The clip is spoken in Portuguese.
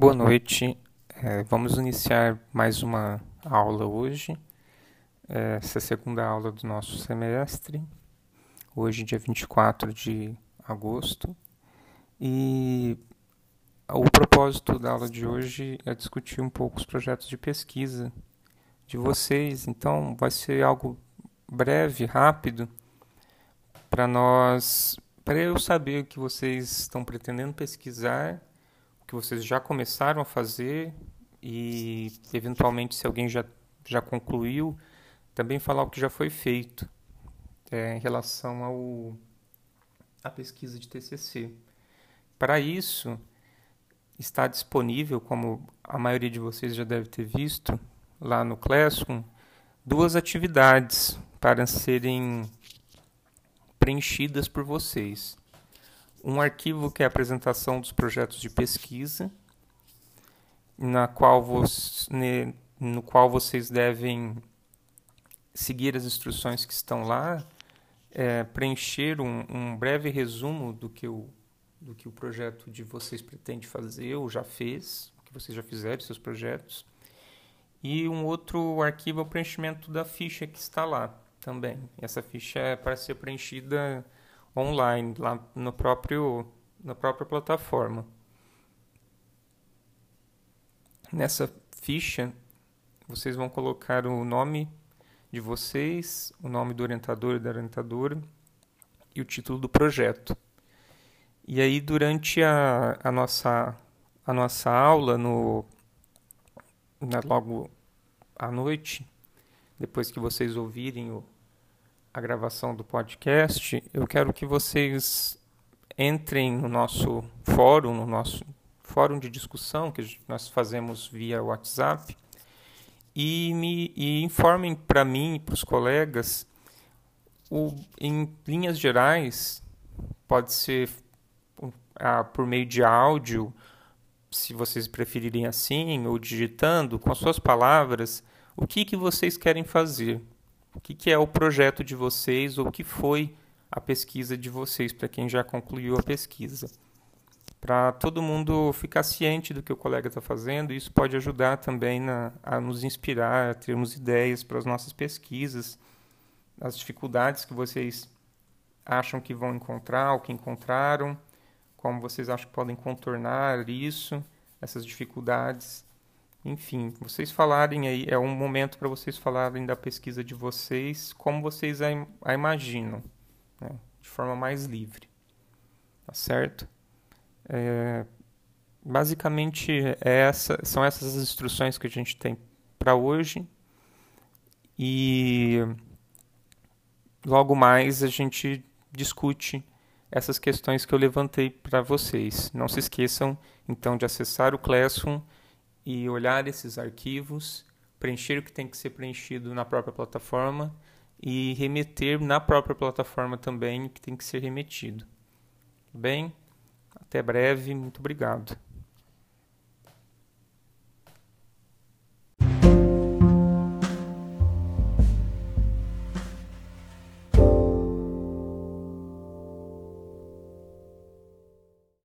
Boa noite. É, vamos iniciar mais uma aula hoje. É, essa é a segunda aula do nosso semestre. Hoje, dia 24 de agosto. E o propósito da aula de hoje é discutir um pouco os projetos de pesquisa de vocês. Então, vai ser algo breve, rápido, para nós, para eu saber o que vocês estão pretendendo pesquisar que vocês já começaram a fazer e, eventualmente, se alguém já, já concluiu, também falar o que já foi feito é, em relação ao, à pesquisa de TCC. Para isso, está disponível, como a maioria de vocês já deve ter visto, lá no Classroom, duas atividades para serem preenchidas por vocês um arquivo que é a apresentação dos projetos de pesquisa, na qual você, no qual vocês devem seguir as instruções que estão lá, é, preencher um, um, breve resumo do que, o, do que o projeto de vocês pretende fazer ou já fez, que vocês já fizeram, seus projetos. E um outro arquivo é o preenchimento da ficha que está lá também. Essa ficha é para ser preenchida online lá no próprio na própria plataforma. Nessa ficha, vocês vão colocar o nome de vocês, o nome do orientador e da orientadora e o título do projeto. E aí, durante a, a, nossa, a nossa aula, no, na, logo à noite, depois que vocês ouvirem o, a gravação do podcast, eu quero que vocês entrem no nosso fórum, no nosso fórum de discussão que nós fazemos via WhatsApp e me e informem para mim e para os colegas o, em linhas gerais pode ser por meio de áudio se vocês preferirem assim ou digitando com as suas palavras o que que vocês querem fazer o que, que é o projeto de vocês ou o que foi a pesquisa de vocês, para quem já concluiu a pesquisa. Para todo mundo ficar ciente do que o colega está fazendo, isso pode ajudar também na, a nos inspirar, a termos ideias para as nossas pesquisas, as dificuldades que vocês acham que vão encontrar, ou que encontraram, como vocês acham que podem contornar isso, essas dificuldades. Enfim, vocês falarem aí, é um momento para vocês falarem da pesquisa de vocês, como vocês a, a imaginam, né? de forma mais livre. Tá certo? É, basicamente, é essa, são essas as instruções que a gente tem para hoje. E logo mais a gente discute essas questões que eu levantei para vocês. Não se esqueçam, então, de acessar o Classroom e olhar esses arquivos, preencher o que tem que ser preenchido na própria plataforma e remeter na própria plataforma também o que tem que ser remetido. Bem, até breve, muito obrigado.